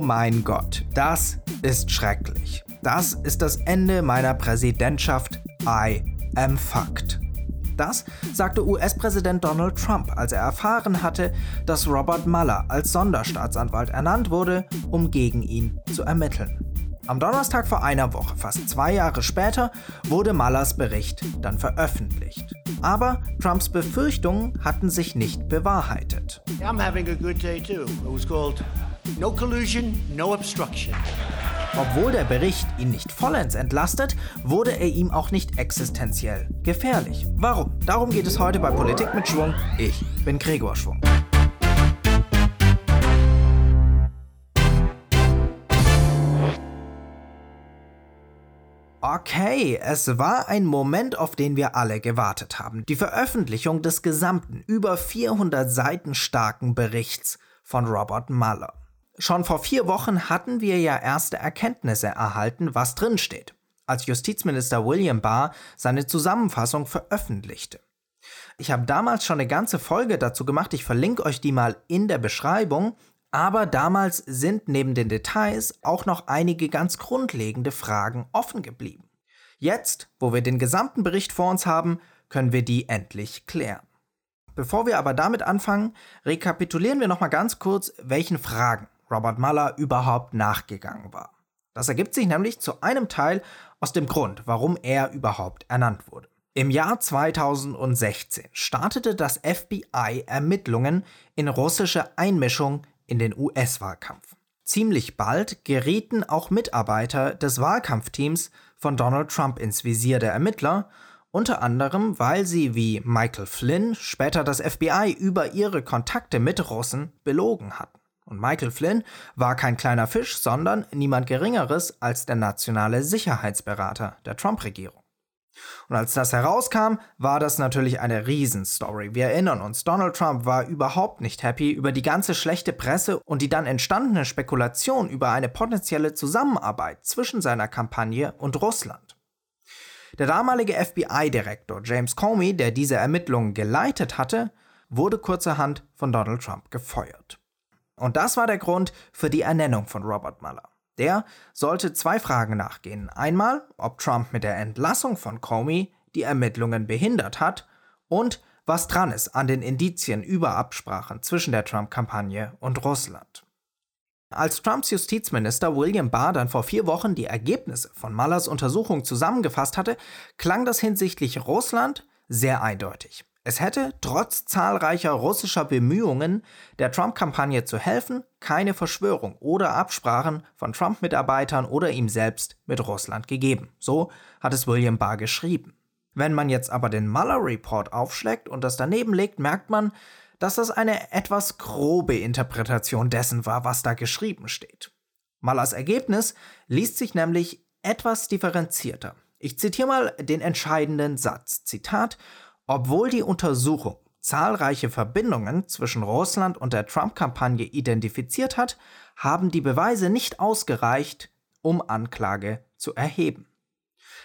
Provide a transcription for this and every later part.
Oh mein Gott, das ist schrecklich. Das ist das Ende meiner Präsidentschaft. I am fucked. Das sagte US-Präsident Donald Trump, als er erfahren hatte, dass Robert Mueller als Sonderstaatsanwalt ernannt wurde, um gegen ihn zu ermitteln. Am Donnerstag vor einer Woche, fast zwei Jahre später, wurde Mullers Bericht dann veröffentlicht. Aber Trumps Befürchtungen hatten sich nicht bewahrheitet. I'm having a good day too. It was called No Collusion, No Obstruction. Obwohl der Bericht ihn nicht vollends entlastet, wurde er ihm auch nicht existenziell gefährlich. Warum? Darum geht es heute bei Politik mit Schwung. Ich bin Gregor Schwung. Okay, es war ein Moment, auf den wir alle gewartet haben. Die Veröffentlichung des gesamten, über 400 Seiten starken Berichts von Robert Mueller. Schon vor vier Wochen hatten wir ja erste Erkenntnisse erhalten, was drinsteht, als Justizminister William Barr seine Zusammenfassung veröffentlichte. Ich habe damals schon eine ganze Folge dazu gemacht, ich verlinke euch die mal in der Beschreibung, aber damals sind neben den Details auch noch einige ganz grundlegende Fragen offen geblieben. Jetzt, wo wir den gesamten Bericht vor uns haben, können wir die endlich klären. Bevor wir aber damit anfangen, rekapitulieren wir nochmal ganz kurz, welchen Fragen Robert Mueller überhaupt nachgegangen war. Das ergibt sich nämlich zu einem Teil aus dem Grund, warum er überhaupt ernannt wurde. Im Jahr 2016 startete das FBI Ermittlungen in russische Einmischung in den US-Wahlkampf. Ziemlich bald gerieten auch Mitarbeiter des Wahlkampfteams von Donald Trump ins Visier der Ermittler, unter anderem weil sie wie Michael Flynn später das FBI über ihre Kontakte mit Russen belogen hatten. Und Michael Flynn war kein kleiner Fisch, sondern niemand Geringeres als der nationale Sicherheitsberater der Trump-Regierung. Und als das herauskam, war das natürlich eine Riesenstory. Wir erinnern uns, Donald Trump war überhaupt nicht happy über die ganze schlechte Presse und die dann entstandene Spekulation über eine potenzielle Zusammenarbeit zwischen seiner Kampagne und Russland. Der damalige FBI-Direktor James Comey, der diese Ermittlungen geleitet hatte, wurde kurzerhand von Donald Trump gefeuert. Und das war der Grund für die Ernennung von Robert Mueller. Der sollte zwei Fragen nachgehen. Einmal, ob Trump mit der Entlassung von Comey die Ermittlungen behindert hat und was dran ist an den Indizien über Absprachen zwischen der Trump-Kampagne und Russland. Als Trumps Justizminister William Barr dann vor vier Wochen die Ergebnisse von Mullers Untersuchung zusammengefasst hatte, klang das hinsichtlich Russland sehr eindeutig. Es hätte, trotz zahlreicher russischer Bemühungen, der Trump-Kampagne zu helfen, keine Verschwörung oder Absprachen von Trump-Mitarbeitern oder ihm selbst mit Russland gegeben. So hat es William Barr geschrieben. Wenn man jetzt aber den Mueller Report aufschlägt und das daneben legt, merkt man, dass das eine etwas grobe Interpretation dessen war, was da geschrieben steht. Muellers Ergebnis liest sich nämlich etwas differenzierter. Ich zitiere mal den entscheidenden Satz. Zitat obwohl die Untersuchung zahlreiche Verbindungen zwischen Russland und der Trump-Kampagne identifiziert hat, haben die Beweise nicht ausgereicht, um Anklage zu erheben.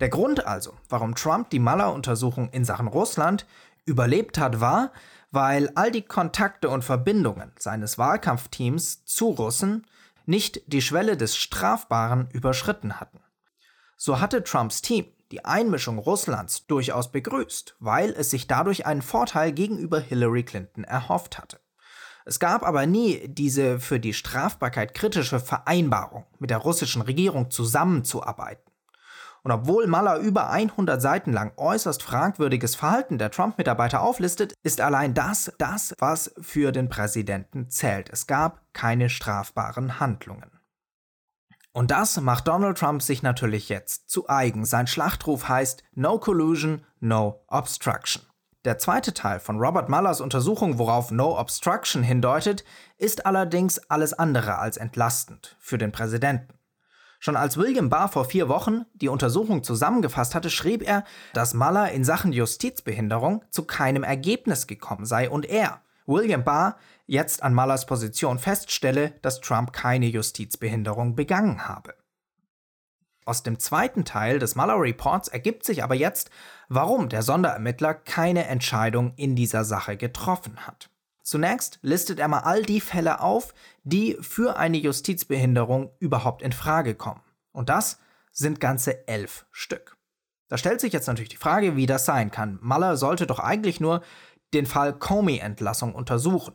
Der Grund also, warum Trump die Mueller-Untersuchung in Sachen Russland überlebt hat, war, weil all die Kontakte und Verbindungen seines Wahlkampfteams zu Russen nicht die Schwelle des Strafbaren überschritten hatten. So hatte Trumps Team die Einmischung Russlands durchaus begrüßt, weil es sich dadurch einen Vorteil gegenüber Hillary Clinton erhofft hatte. Es gab aber nie diese für die Strafbarkeit kritische Vereinbarung, mit der russischen Regierung zusammenzuarbeiten. Und obwohl Mueller über 100 Seiten lang äußerst fragwürdiges Verhalten der Trump-Mitarbeiter auflistet, ist allein das das, was für den Präsidenten zählt. Es gab keine strafbaren Handlungen. Und das macht Donald Trump sich natürlich jetzt zu eigen. Sein Schlachtruf heißt No Collusion, No Obstruction. Der zweite Teil von Robert Muellers Untersuchung, worauf No Obstruction hindeutet, ist allerdings alles andere als entlastend für den Präsidenten. Schon als William Barr vor vier Wochen die Untersuchung zusammengefasst hatte, schrieb er, dass Mueller in Sachen Justizbehinderung zu keinem Ergebnis gekommen sei und er, William Barr, jetzt an Mullers Position feststelle, dass Trump keine Justizbehinderung begangen habe. Aus dem zweiten Teil des Mueller Reports ergibt sich aber jetzt, warum der Sonderermittler keine Entscheidung in dieser Sache getroffen hat. Zunächst listet er mal all die Fälle auf, die für eine Justizbehinderung überhaupt in Frage kommen. Und das sind ganze elf Stück. Da stellt sich jetzt natürlich die Frage, wie das sein kann. Mueller sollte doch eigentlich nur den Fall Comey-Entlassung untersuchen.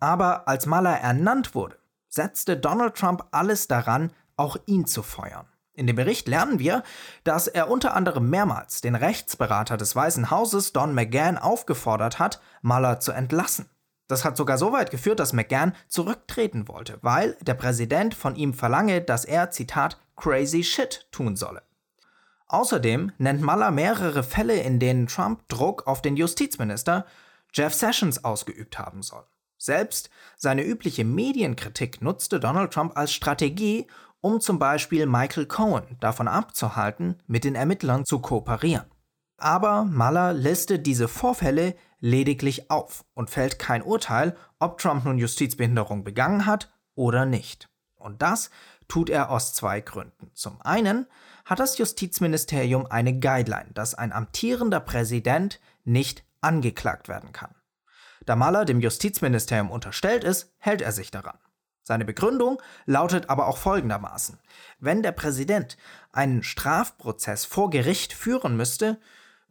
Aber als Mueller ernannt wurde, setzte Donald Trump alles daran, auch ihn zu feuern. In dem Bericht lernen wir, dass er unter anderem mehrmals den Rechtsberater des Weißen Hauses, Don McGahn, aufgefordert hat, Mueller zu entlassen. Das hat sogar so weit geführt, dass McGahn zurücktreten wollte, weil der Präsident von ihm verlange, dass er, Zitat, crazy shit tun solle. Außerdem nennt Mueller mehrere Fälle, in denen Trump Druck auf den Justizminister Jeff Sessions ausgeübt haben soll. Selbst seine übliche Medienkritik nutzte Donald Trump als Strategie, um zum Beispiel Michael Cohen davon abzuhalten, mit den Ermittlern zu kooperieren. Aber Mueller listet diese Vorfälle lediglich auf und fällt kein Urteil, ob Trump nun Justizbehinderung begangen hat oder nicht. Und das tut er aus zwei Gründen. Zum einen hat das Justizministerium eine Guideline, dass ein amtierender Präsident nicht angeklagt werden kann. Da Mueller dem Justizministerium unterstellt ist, hält er sich daran. Seine Begründung lautet aber auch folgendermaßen. Wenn der Präsident einen Strafprozess vor Gericht führen müsste,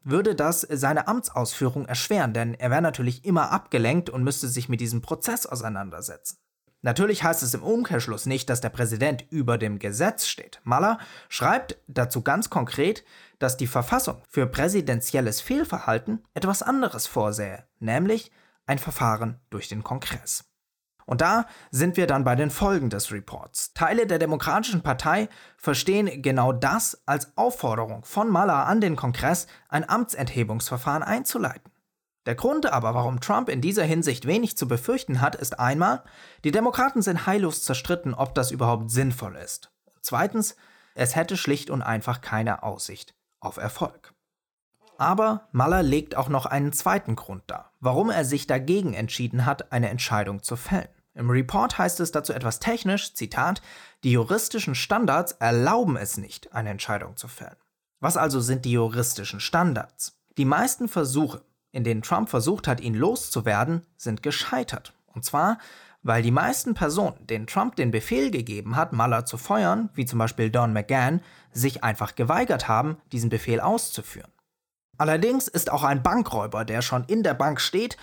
würde das seine Amtsausführung erschweren, denn er wäre natürlich immer abgelenkt und müsste sich mit diesem Prozess auseinandersetzen. Natürlich heißt es im Umkehrschluss nicht, dass der Präsident über dem Gesetz steht. Maller schreibt dazu ganz konkret, dass die Verfassung für präsidentielles Fehlverhalten etwas anderes vorsähe, nämlich ein Verfahren durch den Kongress. Und da sind wir dann bei den Folgen des Reports. Teile der Demokratischen Partei verstehen genau das als Aufforderung von Mueller an den Kongress, ein Amtsenthebungsverfahren einzuleiten. Der Grund aber, warum Trump in dieser Hinsicht wenig zu befürchten hat, ist einmal, die Demokraten sind heillos zerstritten, ob das überhaupt sinnvoll ist. Zweitens, es hätte schlicht und einfach keine Aussicht auf Erfolg. Aber Mueller legt auch noch einen zweiten Grund dar, warum er sich dagegen entschieden hat, eine Entscheidung zu fällen. Im Report heißt es dazu etwas technisch, Zitat, die juristischen Standards erlauben es nicht, eine Entscheidung zu fällen. Was also sind die juristischen Standards? Die meisten Versuche, in denen Trump versucht hat, ihn loszuwerden, sind gescheitert. Und zwar, weil die meisten Personen, denen Trump den Befehl gegeben hat, Mueller zu feuern, wie zum Beispiel Don McGahn, sich einfach geweigert haben, diesen Befehl auszuführen. Allerdings ist auch ein Bankräuber, der schon in der Bank steht,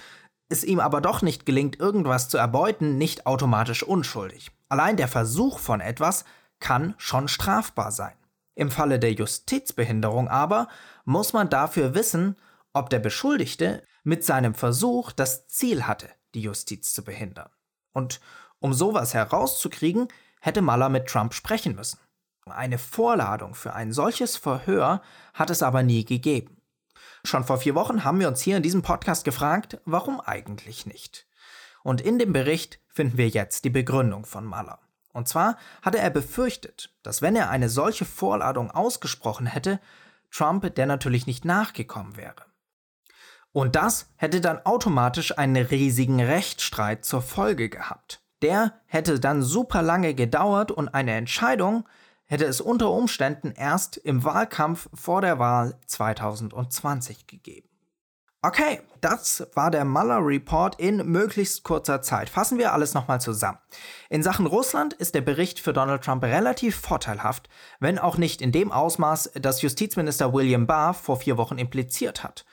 es ihm aber doch nicht gelingt, irgendwas zu erbeuten, nicht automatisch unschuldig. Allein der Versuch von etwas kann schon strafbar sein. Im Falle der Justizbehinderung aber muss man dafür wissen, ob der Beschuldigte mit seinem Versuch das Ziel hatte, die Justiz zu behindern. Und um sowas herauszukriegen, hätte Mueller mit Trump sprechen müssen. Eine Vorladung für ein solches Verhör hat es aber nie gegeben. Schon vor vier Wochen haben wir uns hier in diesem Podcast gefragt, warum eigentlich nicht? Und in dem Bericht finden wir jetzt die Begründung von Mueller. Und zwar hatte er befürchtet, dass wenn er eine solche Vorladung ausgesprochen hätte, Trump der natürlich nicht nachgekommen wäre. Und das hätte dann automatisch einen riesigen Rechtsstreit zur Folge gehabt. Der hätte dann super lange gedauert und eine Entscheidung hätte es unter Umständen erst im Wahlkampf vor der Wahl 2020 gegeben. Okay, das war der Mueller Report in möglichst kurzer Zeit. Fassen wir alles nochmal zusammen. In Sachen Russland ist der Bericht für Donald Trump relativ vorteilhaft, wenn auch nicht in dem Ausmaß, das Justizminister William Barr vor vier Wochen impliziert hat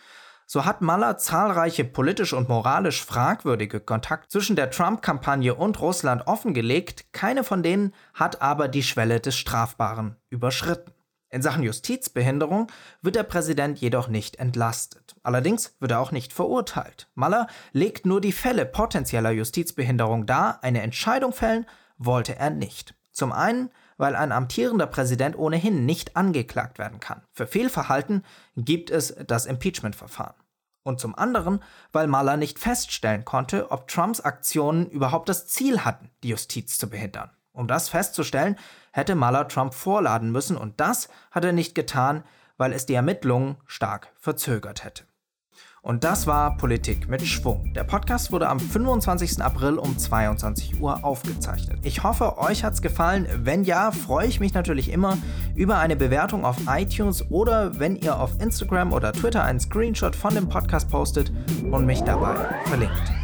so hat Mueller zahlreiche politisch und moralisch fragwürdige Kontakte zwischen der Trump-Kampagne und Russland offengelegt, keine von denen hat aber die Schwelle des Strafbaren überschritten. In Sachen Justizbehinderung wird der Präsident jedoch nicht entlastet. Allerdings wird er auch nicht verurteilt. Mueller legt nur die Fälle potenzieller Justizbehinderung dar, eine Entscheidung fällen wollte er nicht. Zum einen, weil ein amtierender Präsident ohnehin nicht angeklagt werden kann. Für Fehlverhalten gibt es das Impeachment-Verfahren. Und zum anderen, weil Mueller nicht feststellen konnte, ob Trumps Aktionen überhaupt das Ziel hatten, die Justiz zu behindern. Um das festzustellen, hätte Mueller Trump vorladen müssen und das hat er nicht getan, weil es die Ermittlungen stark verzögert hätte. Und das war Politik mit Schwung. Der Podcast wurde am 25. April um 22 Uhr aufgezeichnet. Ich hoffe, euch hat es gefallen. Wenn ja, freue ich mich natürlich immer über eine Bewertung auf iTunes oder wenn ihr auf Instagram oder Twitter einen Screenshot von dem Podcast postet und mich dabei verlinkt.